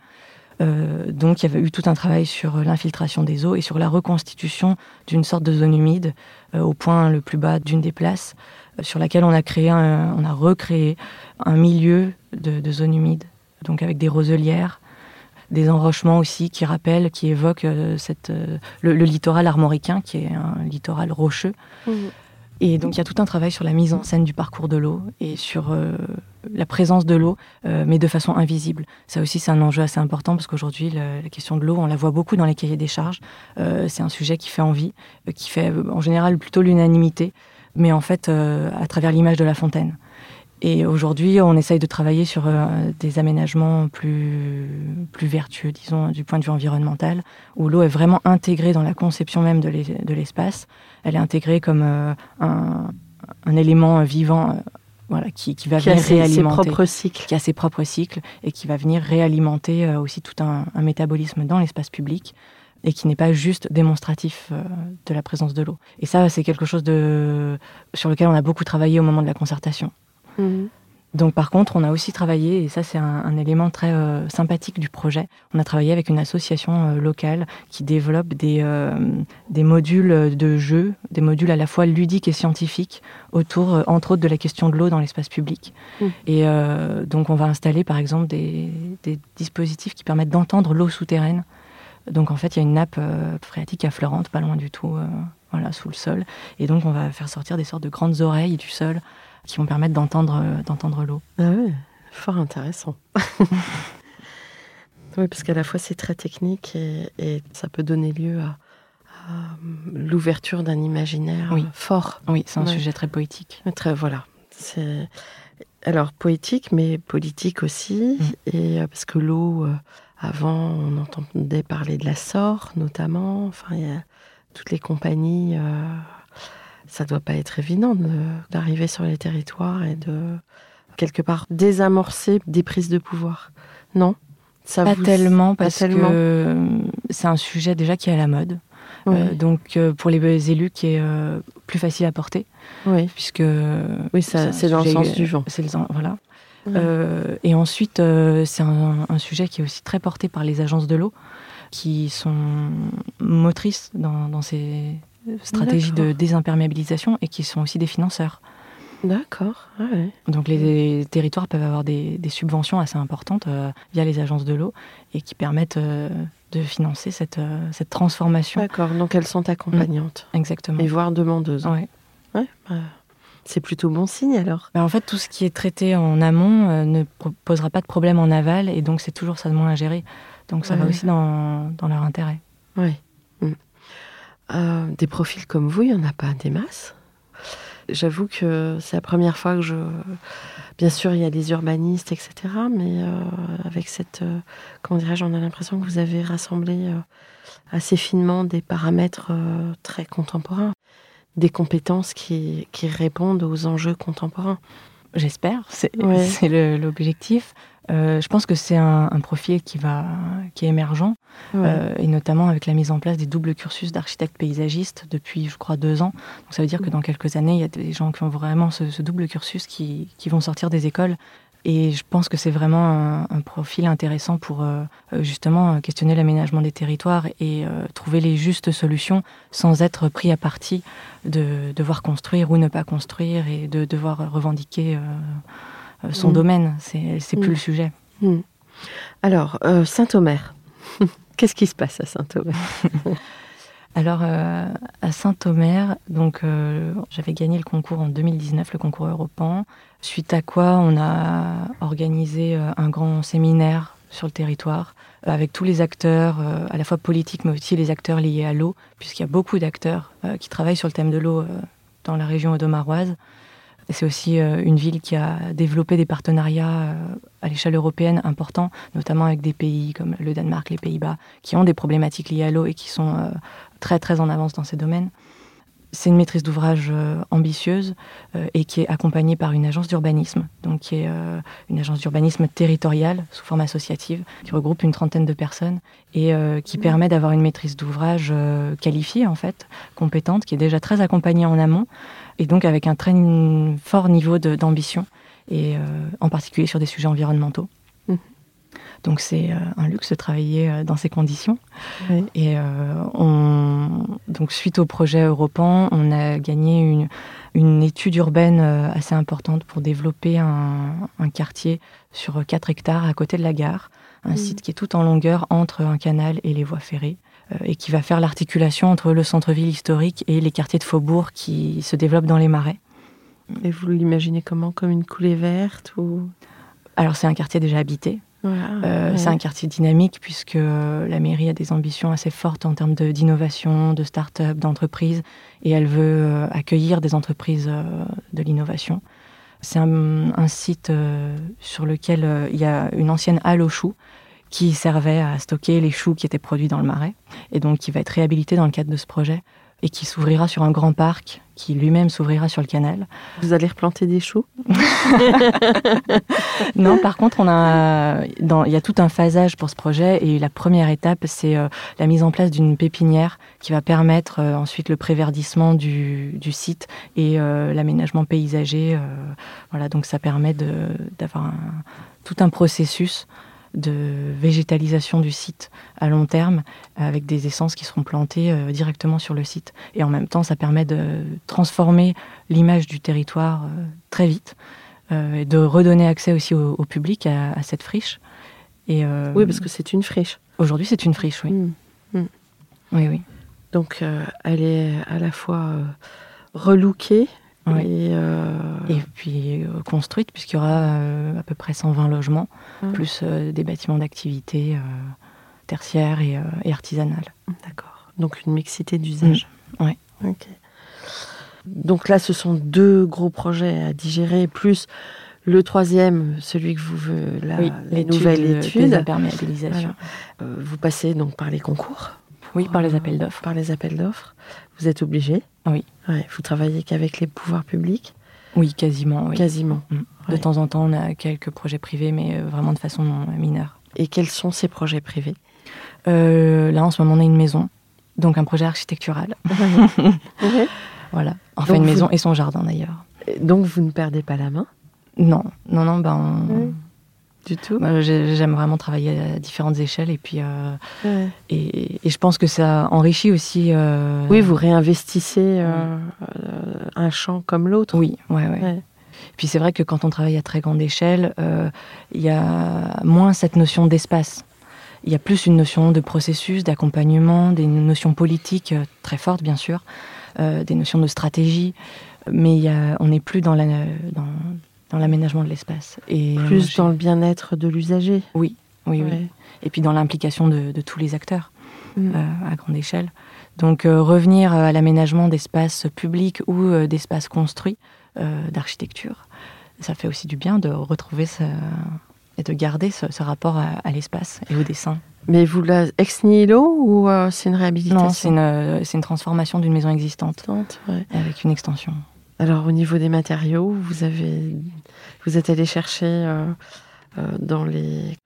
[SPEAKER 3] Euh, donc il y avait eu tout un travail sur l'infiltration des eaux et sur la reconstitution d'une sorte de zone humide euh, au point le plus bas d'une des places, euh, sur laquelle on a créé, on a recréé un milieu de, zone humide, donc avec des roselières, des enrochements aussi qui rappellent, qui évoquent cette, le, littoral armoricain, qui est un littoral rocheux. Mmh. Et donc il y a tout un travail sur la mise en scène du parcours de l'eau et sur euh, la présence de l'eau, euh, mais de façon invisible. Ça aussi, c'est un enjeu assez important parce qu'aujourd'hui, la, question de l'eau, on la voit beaucoup dans les cahiers des charges. Euh, c'est un sujet qui fait envie, qui fait en général plutôt l'unanimité, mais en fait, à travers l'image de la fontaine. Et aujourd'hui, on essaye de travailler sur des aménagements plus, plus vertueux, disons, du point de vue environnemental, où l'eau est vraiment intégrée dans la conception même de l'espace elle est intégrée comme euh, un, élément vivant euh, voilà, qui, va venir réalimenter. Ses
[SPEAKER 2] propres cycles.
[SPEAKER 3] Qui a ses propres cycles et qui va venir réalimenter euh, aussi tout un, métabolisme dans l'espace public et qui n'est pas juste démonstratif de la présence de l'eau. Et ça, c'est quelque chose de, sur lequel on a beaucoup travaillé au moment de la concertation. Mhm. Donc par contre, on a aussi travaillé, et ça c'est un, élément très euh, sympathique du projet, on a travaillé avec une association euh, locale qui développe des, euh, des modules de jeu, des modules à la fois ludiques et scientifiques, autour entre autres de la question de l'eau dans l'espace public. Mmh. Et donc on va installer par exemple des, des dispositifs qui permettent d'entendre l'eau souterraine. Donc en fait, il y a une nappe phréatique affleurante, pas loin du tout, voilà, sous le sol. Et donc on va faire sortir des sortes de grandes oreilles du sol qui vont permettre d'entendre euh, d'entendre l'eau.
[SPEAKER 2] Ah oui, fort intéressant. oui, parce qu'à la fois c'est très technique et, ça peut donner lieu à, l'ouverture d'un imaginaire fort.
[SPEAKER 3] Oui, c'est un sujet très poétique.
[SPEAKER 2] Très voilà. C'est alors poétique, mais politique aussi, mm. et euh, parce que l'eau, euh, avant, on entendait parler de la Sor, notamment. Enfin, il y a toutes les compagnies ça doit pas être évident d'arriver sur les territoires et de quelque part désamorcer des prises de pouvoir. Non?
[SPEAKER 3] Ça Pas tellement parce que c'est un sujet déjà qui est à la mode. Euh, donc euh, pour les élus qui est euh, plus facile à porter.
[SPEAKER 2] Oui.
[SPEAKER 3] Puisque
[SPEAKER 2] oui, c'est dans le sens du vent.
[SPEAKER 3] C'est voilà. et ensuite, c'est un, un, sujet qui est aussi très porté par les agences de l'eau, qui sont motrices dans, dans ces stratégies de désimperméabilisation et qui sont aussi des financeurs.
[SPEAKER 2] D'accord. Ah
[SPEAKER 3] Donc les territoires peuvent avoir des, subventions assez importantes euh, via les agences de l'eau et qui permettent euh, de financer cette, euh, cette transformation.
[SPEAKER 2] D'accord, donc elles sont accompagnantes.
[SPEAKER 3] Mm, exactement.
[SPEAKER 2] Et voire demandeuses.
[SPEAKER 3] Ouais.
[SPEAKER 2] ouais bah, c'est plutôt bon signe alors.
[SPEAKER 3] Bah, en fait, tout ce qui est traité en amont ne posera pas de problème en aval et donc c'est toujours ça de moins à gérer. Donc ça va aussi dans, dans leur intérêt.
[SPEAKER 2] Oui. Euh, des profils comme vous, il n'y en a pas des masses. J'avoue que c'est la première fois que je. Bien sûr, il y a des urbanistes, etc. Mais euh, avec cette. Euh, comment dirais-je On a l'impression que vous avez rassemblé assez finement des paramètres très contemporains, des compétences qui, qui répondent aux enjeux contemporains.
[SPEAKER 3] J'espère, c'est l'objectif. Euh, je pense que c'est un, profil qui, va, qui est émergent, euh, et notamment avec la mise en place des doubles cursus d'architecte paysagiste depuis, je crois, deux ans. Donc ça veut dire que dans quelques années, il y a des gens qui ont vraiment ce, double cursus qui, qui, vont sortir des écoles. Et je pense que c'est vraiment un, profil intéressant pour euh, justement questionner l'aménagement des territoires et trouver les justes solutions sans être pris à partie de devoir construire ou ne pas construire et de devoir revendiquer euh, son mm. domaine, c'est plus mm. le sujet.
[SPEAKER 2] Mm. Alors, euh, Saint-Omer, qu'est-ce qui se passe à Saint-Omer?
[SPEAKER 3] Alors, euh, à Saint-Omer, donc j'avais gagné le concours en 2019, le concours européen, suite à quoi on a organisé un grand séminaire sur le territoire avec tous les acteurs, à la fois politiques, mais aussi les acteurs liés à l'eau, puisqu'il y a beaucoup d'acteurs qui travaillent sur le thème de l'eau dans la région audomaroise. C'est aussi euh, une ville qui a développé des partenariats euh, à l'échelle européenne importants, notamment avec des pays comme le Danemark, les Pays-Bas, qui ont des problématiques liées à l'eau et qui sont euh, très très en avance dans ces domaines. C'est une maîtrise d'ouvrage ambitieuse et qui est accompagnée par une agence d'urbanisme, donc qui est une agence d'urbanisme territoriale sous forme associative, qui regroupe une trentaine de personnes et qui mmh. permet d'avoir une maîtrise d'ouvrage qualifiée en fait, compétente, qui est déjà très accompagnée en amont et donc avec un très fort niveau d'ambition, et euh, en particulier sur des sujets environnementaux. Donc c'est un luxe de travailler dans ces conditions. Et on, donc suite au projet Europan, on a gagné une, une étude urbaine assez importante pour développer un, un quartier sur 4 hectares à côté de la gare, un mmh. site qui est tout en longueur entre un canal et les voies ferrées et qui va faire l'articulation entre le centre-ville historique et les quartiers de faubourg qui se développent dans les marais.
[SPEAKER 2] Et vous l'imaginez comment? Comme une coulée verte ou...
[SPEAKER 3] Alors c'est un quartier déjà habité. Euh, c'est un quartier dynamique puisque la mairie a des ambitions assez fortes en termes d'innovation, de, start-up, d'entreprise, et elle veut euh, accueillir des entreprises euh, de l'innovation. C'est un, site sur lequel il y a une ancienne halle aux choux qui servait à stocker les choux qui étaient produits dans le marais, et donc qui va être réhabilité dans le cadre de ce projet et qui s'ouvrira sur un grand parc qui lui-même s'ouvrira sur le canal.
[SPEAKER 2] Vous allez replanter des choux?
[SPEAKER 3] Non, par contre, on a, dans, il y a tout un phasage pour ce projet et la première étape, c'est euh, la mise en place d'une pépinière qui va permettre euh, ensuite le préverdissement du, du site et euh, l'aménagement paysager. voilà, donc ça permet d'avoir tout un processus de végétalisation du site à long terme avec des essences qui seront plantées euh, directement sur le site. Et en même temps, ça permet de transformer l'image du territoire euh, très vite euh, et de redonner accès aussi au, public à, cette friche.
[SPEAKER 2] Et, oui, parce que c'est une friche.
[SPEAKER 3] Aujourd'hui, c'est une friche, oui. Mmh. Mmh. Oui, oui.
[SPEAKER 2] Donc, elle est à la fois relookée,
[SPEAKER 3] euh, et, puis euh, construite, puisqu'il y aura euh, à peu près 120 logements, hum. plus des bâtiments d'activité tertiaires et, artisanales.
[SPEAKER 2] D'accord. Donc une mixité d'usages.
[SPEAKER 3] Hum. Oui.
[SPEAKER 2] Ok. Donc là, ce sont deux gros projets à digérer, plus le troisième, celui que vous veut, la, les nouvelles études.
[SPEAKER 3] d'imperméabilisation.
[SPEAKER 2] vous passez donc par les concours.
[SPEAKER 3] Oui, par les appels d'offres.
[SPEAKER 2] Par les appels d'offres. Vous êtes obligé
[SPEAKER 3] Oui.
[SPEAKER 2] Ouais, vous travaillez qu'avec les pouvoirs publics
[SPEAKER 3] Oui, quasiment.
[SPEAKER 2] Quasiment.
[SPEAKER 3] Mm. De temps en temps, on a quelques projets privés, mais euh, vraiment de façon mineure.
[SPEAKER 2] Et quels sont ces projets privés?
[SPEAKER 3] Euh, Là, en ce moment, on a une maison, donc un projet architectural. voilà. Enfin, une maison et son jardin d'ailleurs.
[SPEAKER 2] Donc, vous ne perdez pas la main?
[SPEAKER 3] Non, non, non. Ben, on
[SPEAKER 2] du tout.
[SPEAKER 3] J'aime vraiment travailler à différentes échelles et puis euh, et, je pense que ça enrichit aussi. Euh,
[SPEAKER 2] oui, vous réinvestissez euh, un champ comme l'autre.
[SPEAKER 3] Oui, ouais, ouais. Puis c'est vrai que quand on travaille à très grande échelle, il y a moins cette notion d'espace. Il y a plus une notion de processus, d'accompagnement, des notions politiques très fortes bien sûr, des notions de stratégie, mais il y a, on n'est plus dans la dans, dans l'aménagement de l'espace.
[SPEAKER 2] Et Plus dans le bien-être de l'usager.
[SPEAKER 3] Oui, oui, oui. Et puis dans l'implication de, tous les acteurs mm. euh, à grande échelle. Donc euh, revenir à l'aménagement d'espaces publics ou euh, d'espaces construits d'architecture, ça fait aussi du bien de retrouver ce, et de garder ce, rapport à, l'espace et au dessin.
[SPEAKER 2] Mais vous la ex nihilo ou c'est une réhabilitation?
[SPEAKER 3] Non, c'est une, une, transformation d'une maison existante avec une extension.
[SPEAKER 2] Alors au niveau des matériaux, vous avez, vous êtes allé chercher euh, euh, dans les,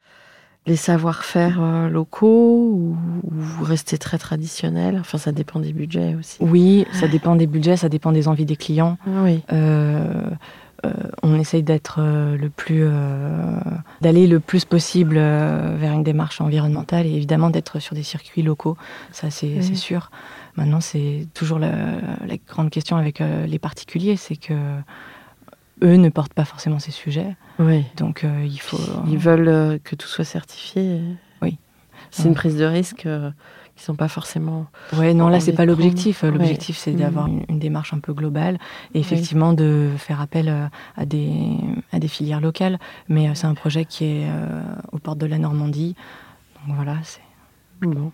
[SPEAKER 2] les savoir-faire euh, locaux ou, vous restez très traditionnel? Enfin, ça dépend des budgets aussi.
[SPEAKER 3] Oui, ça dépend des budgets, ça dépend des envies des clients.
[SPEAKER 2] Oui.
[SPEAKER 3] On essaye d'être le plus, d'aller le plus possible vers une démarche environnementale et évidemment d'être sur des circuits locaux. Ça, c'est sûr. Maintenant, c'est toujours la, grande question avec euh, les particuliers, c'est que eux ne portent pas forcément ces sujets.
[SPEAKER 2] Oui.
[SPEAKER 3] Donc euh, il faut.
[SPEAKER 2] Ils veulent euh, que tout soit certifié.
[SPEAKER 3] Oui.
[SPEAKER 2] C'est une prise de risque qui sont pas forcément.
[SPEAKER 3] Oui, non, là c'est pas l'objectif. L'objectif c'est d'avoir mm. une, démarche un peu globale et effectivement de faire appel à des à des filières locales. Mais c'est un projet qui est aux portes de la Normandie. Donc voilà, c'est.
[SPEAKER 2] Bon.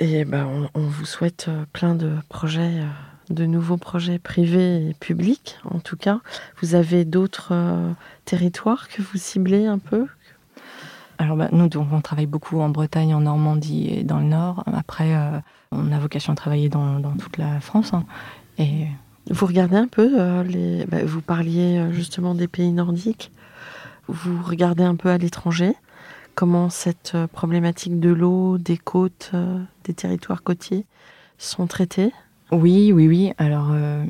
[SPEAKER 2] Et ben, on, vous souhaite euh, plein de projets, euh, de nouveaux projets privés et publics, en tout cas. Vous avez d'autres euh, territoires que vous ciblez un peu?
[SPEAKER 3] Alors bah, nous, donc, on travaille beaucoup en Bretagne, en Normandie et dans le Nord. Après, on a vocation à travailler dans, toute la France. Hein. Et
[SPEAKER 2] vous regardez un peu les. Bah, vous parliez justement des pays nordiques. Vous regardez un peu à l'étranger comment cette euh, problématique de l'eau, des côtes, euh, des territoires côtiers sont traités?
[SPEAKER 3] Oui, oui, oui. Alors, euh,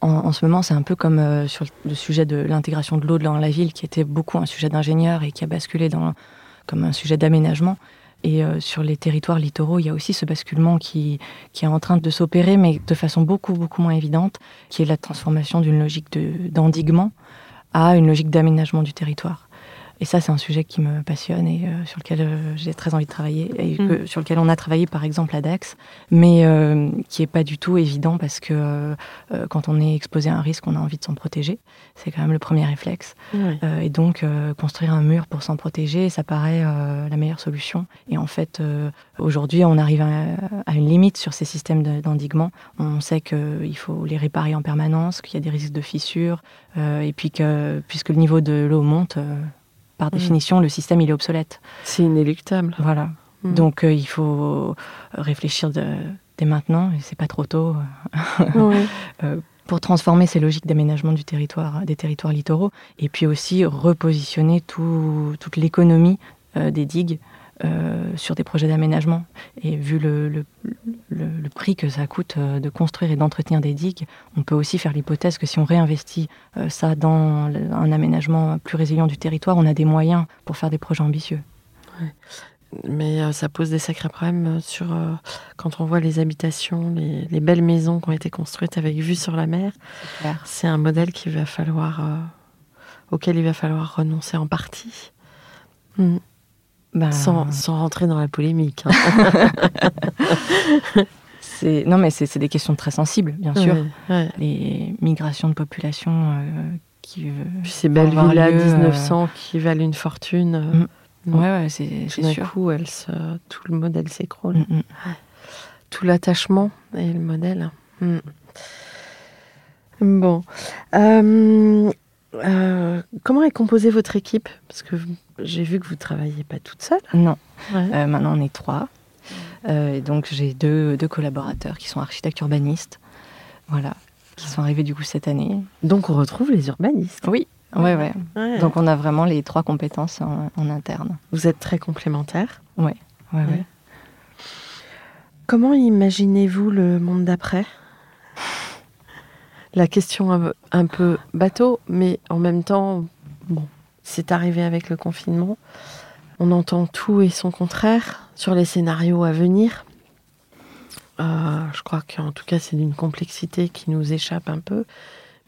[SPEAKER 3] en, ce moment, c'est un peu comme sur le sujet de l'intégration de l'eau dans la ville, qui était beaucoup un sujet d'ingénieur et qui a basculé dans, comme un sujet d'aménagement. Et euh, sur les territoires littoraux, il y a aussi ce basculement qui, qui est en train de s'opérer, mais de façon beaucoup, beaucoup moins évidente, qui est la transformation d'une logique d'endiguement à une logique d'aménagement du territoire. Et ça, c'est un sujet qui me passionne et euh, sur lequel euh, j'ai très envie de travailler et
[SPEAKER 2] Mm.
[SPEAKER 3] sur lequel on a travaillé par exemple à Dax, mais euh, qui est pas du tout évident parce que euh, euh, quand on est exposé à un risque, on a envie de s'en protéger. C'est quand même le premier réflexe.
[SPEAKER 2] Ouais.
[SPEAKER 3] Euh, et donc, euh, construire un mur pour s'en protéger, ça paraît euh, la meilleure solution. Et en fait, euh, aujourd'hui, on arrive à, à une limite sur ces systèmes de- d'endiguement. On sait qu'il faut les réparer en permanence, qu'il y a des risques de fissures, euh, et puis que, puisque le niveau de l'eau monte, euh, par définition, le système il est obsolète.
[SPEAKER 2] C'est inéluctable.
[SPEAKER 3] Voilà.
[SPEAKER 2] Mm.
[SPEAKER 3] Donc, euh, il faut réfléchir de- dès maintenant, et c'est pas trop tôt
[SPEAKER 2] Ouais.
[SPEAKER 3] pour transformer ces logiques d'aménagement du territoire, des territoires littoraux, et puis aussi repositionner tout- toute l'économie euh, des digues euh, sur des projets d'aménagement. Et vu le, le- le- le prix que ça coûte euh, de construire et d'entretenir des digues, on peut aussi faire l'hypothèse que si on réinvestit euh, ça dans un aménagement plus résilient du territoire, on a des moyens pour faire des projets ambitieux.
[SPEAKER 2] Mais ça pose des sacrés problèmes sur euh, quand on voit les habitations, les, les belles maisons qui ont été construites avec vue sur la mer. C'est un modèle qu'il va falloir, euh, auquel il va falloir renoncer en partie, Mm.
[SPEAKER 3] Ben,
[SPEAKER 2] sans, sans rentrer dans la polémique. hein.
[SPEAKER 3] non, mais c'est des questions très sensibles, bien sûr.
[SPEAKER 2] Ouais, ouais.
[SPEAKER 3] Les migrations de population euh, qui. euh,
[SPEAKER 2] ces belles villas
[SPEAKER 3] lieu,
[SPEAKER 2] 1900 qui valent une fortune. euh,
[SPEAKER 3] Mm. Ouais, ouais, c'est sûr.
[SPEAKER 2] coup, elle se, tout le modèle s'écroule.
[SPEAKER 3] Mm, mm.
[SPEAKER 2] Tout l'attachement et le modèle. Mm. Bon. Euh, comment est composée votre équipe? Parce que j'ai vu que vous ne travaillez pas toute seule.
[SPEAKER 3] Non,
[SPEAKER 2] Ouais.
[SPEAKER 3] euh, maintenant on est trois. Euh, et donc j'ai deux, deux collaborateurs qui sont architectes urbanistes. Voilà. Qui sont arrivés du coup cette année.
[SPEAKER 2] Donc on retrouve les urbanistes.
[SPEAKER 3] Oui. Ouais, ouais.
[SPEAKER 2] Ouais.
[SPEAKER 3] Donc on a vraiment les trois compétences en, en interne.
[SPEAKER 2] vous êtes très complémentaires.
[SPEAKER 3] Ouais, ouais, ouais.
[SPEAKER 2] Comment imaginez-vous le monde d'après? La question un, peu bateau, mais en même temps, bon, c'est arrivé avec le confinement. On entend tout et son contraire sur les scénarios à venir. Euh, je crois qu'en tout cas, c'est d'une complexité qui nous échappe un peu.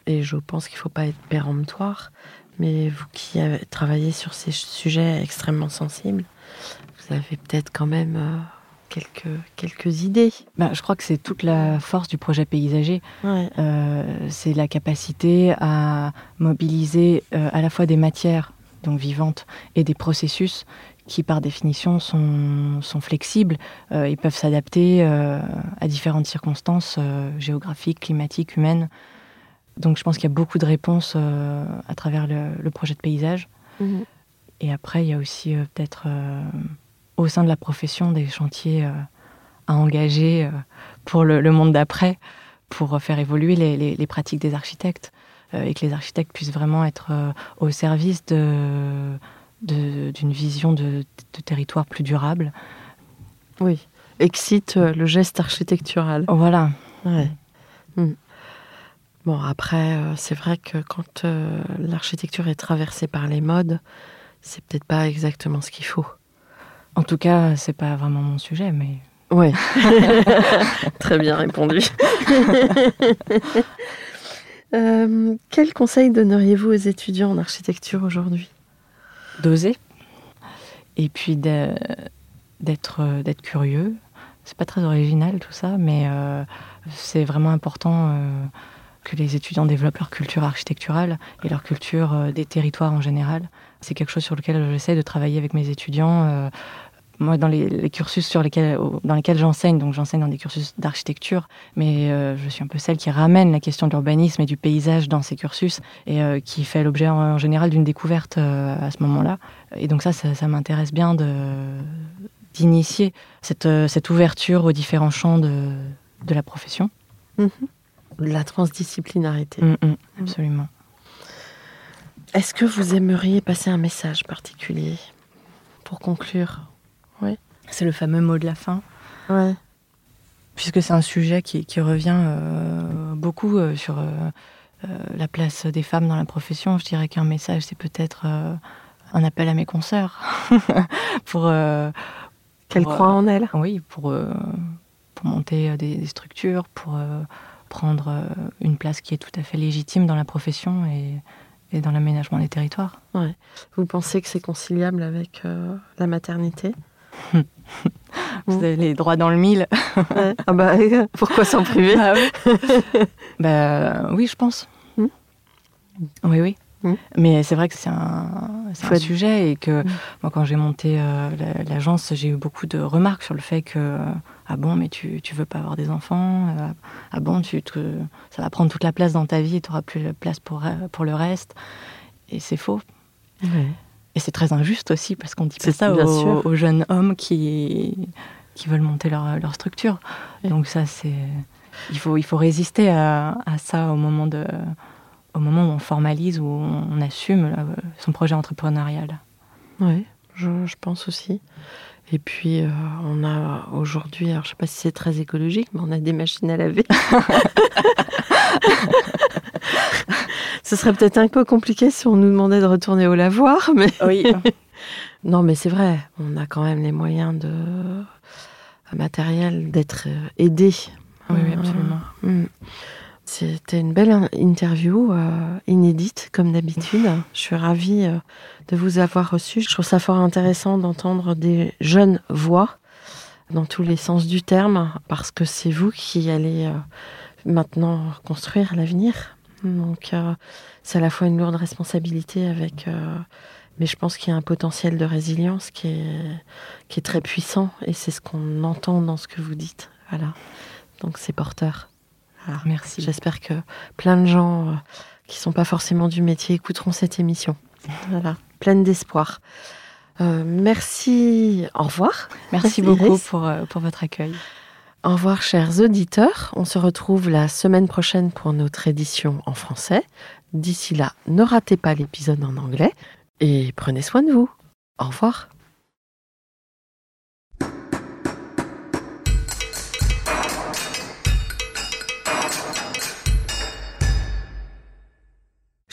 [SPEAKER 2] Et je pense qu'il ne faut pas être péremptoire. Mais vous qui avez travaillé sur ces sujets extrêmement sensibles, vous avez peut-être quand même euh, quelques, quelques idées.
[SPEAKER 3] Ben, je crois que c'est toute la force du projet paysager.
[SPEAKER 2] Ouais.
[SPEAKER 3] Euh, c'est la capacité à mobiliser euh, à la fois des matières donc vivantes et des processus qui par définition sont, sont flexibles euh, ils peuvent s'adapter euh, à différentes circonstances géographiques, climatiques, humaines. Donc je pense qu'il y a beaucoup de réponses à travers le, le projet de paysage.
[SPEAKER 2] Mhm.
[SPEAKER 3] Et après, il y a aussi peut-être au sein de la profession des chantiers euh, à engager euh, pour le, le monde d'après, pour faire évoluer les, les- les pratiques des architectes euh, et que les architectes puissent vraiment être au service de- d'une vision de, de territoire plus durable.
[SPEAKER 2] Oui. Excite le geste architectural.
[SPEAKER 3] Voilà.
[SPEAKER 2] Ouais. Mm. Bon, après, c'est vrai que quand l'architecture est traversée par les modes, c'est peut-être pas exactement ce qu'il faut.
[SPEAKER 3] En tout cas, c'est pas vraiment mon sujet, mais
[SPEAKER 2] Oui. Très bien répondu. Euh, quel conseil donneriez-vous aux étudiants en architecture aujourd'hui?
[SPEAKER 3] D'oser et puis d'être euh, d'être curieux. C'est pas très original tout ça, mais euh, c'est vraiment important euh, que les étudiants développent leur culture architecturale et leur culture euh, des territoires en général. C'est quelque chose sur lequel j'essaie de travailler avec mes étudiants. euh, moi, dans les, cursus sur lesquels, dans lesquels j'enseigne, donc j'enseigne dans des cursus d'architecture, mais euh, je suis un peu celle qui ramène la question de l'urbanisme et du paysage dans ces cursus et qui fait l'objet en, général d'une découverte à ce moment-là. Et donc ça, ça, m'intéresse bien d'initier cette, cette ouverture aux différents champs de, de la profession.
[SPEAKER 2] La transdisciplinarité.
[SPEAKER 3] Mm, mm, absolument.
[SPEAKER 2] Est-ce que vous aimeriez passer un message particulier pour conclure?
[SPEAKER 3] C'est le fameux mot de la fin,
[SPEAKER 2] Ouais.
[SPEAKER 3] puisque c'est un sujet qui, qui revient euh, beaucoup euh, sur euh, la place des femmes dans la profession. Je dirais qu'un message, c'est peut-être un appel à mes consoeurs pour.
[SPEAKER 2] Qu'elle
[SPEAKER 3] pour,
[SPEAKER 2] croit
[SPEAKER 3] euh,
[SPEAKER 2] en elle.
[SPEAKER 3] Oui, pour, pour monter des, des structures, pour prendre euh, une place qui est tout à fait légitime dans la profession et, et dans l'aménagement des territoires.
[SPEAKER 2] Vous pensez que c'est conciliable avec euh, la maternité?
[SPEAKER 3] Vous avez les droits dans le mille.
[SPEAKER 2] Ouais. Ah bah, pourquoi s'en priver?
[SPEAKER 3] Bah oui. Bah, oui, je pense.
[SPEAKER 2] Hmm?
[SPEAKER 3] Oui, oui.
[SPEAKER 2] Hmm.
[SPEAKER 3] Mais c'est vrai que c'est un, un sujet et que
[SPEAKER 2] Hmm.
[SPEAKER 3] moi, quand j'ai monté euh, la- l'agence, j'ai eu beaucoup de remarques sur le fait que ah bon, mais tu, tu veux pas avoir des enfants euh, Ah bon, tu ça va prendre toute la place dans ta vie et tu n'auras plus la place pour, euh, pour le reste. Et c'est faux. Et c'est très injuste aussi parce qu'on dit pas
[SPEAKER 2] C'est-
[SPEAKER 3] ça
[SPEAKER 2] bien
[SPEAKER 3] aux,
[SPEAKER 2] sûr.
[SPEAKER 3] aux jeunes hommes qui, qui veulent monter leur, leur structure. Donc ça, c'est il faut, il faut résister à, à ça au moment, de, au moment où on formalise, où on, assume euh, son projet entrepreneurial.
[SPEAKER 2] Oui, je, je pense aussi. Et puis, euh, on a aujourd'hui, alors je sais pas si c'est très écologique, mais on a des machines à laver. Ce serait peut-être un peu compliqué si on nous demandait de retourner au lavoir, mais
[SPEAKER 3] Oui.
[SPEAKER 2] non, mais c'est vrai, on a quand même les moyens de matériel d'être euh, aidé.
[SPEAKER 3] oui, oui, absolument.
[SPEAKER 2] Mm. C'était une belle in- interview, euh, inédite comme d'habitude. Je suis ravie euh, de vous avoir reçu. Je trouve ça fort intéressant d'entendre des jeunes voix dans tous les sens du terme, parce que c'est vous qui allez euh, maintenant construire l'avenir. Donc c'est à la fois une lourde responsabilité avec... mais je pense qu'il y a un potentiel de résilience qui est, qui est très puissant et c'est ce qu'on entend dans ce que vous dites. Voilà. Donc c'est porteur.
[SPEAKER 3] Merci.
[SPEAKER 2] J'espère que plein de gens euh, qui sont pas forcément du métier écouteront cette émission. Voilà, pleine d'espoir. Euh, merci. Au revoir.
[SPEAKER 3] Merci
[SPEAKER 2] Merci,
[SPEAKER 3] beaucoup
[SPEAKER 2] Iris.
[SPEAKER 3] pour, euh, pour votre accueil.
[SPEAKER 2] Au revoir, chers auditeurs. On se retrouve la semaine prochaine pour notre édition en français. D'ici là, ne ratez pas l'épisode en anglais et prenez soin de vous. Au revoir.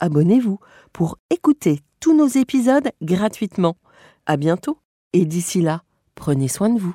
[SPEAKER 2] abonnez-vous pour écouter tous nos épisodes gratuitement. À bientôt et d'ici là, prenez soin de vous.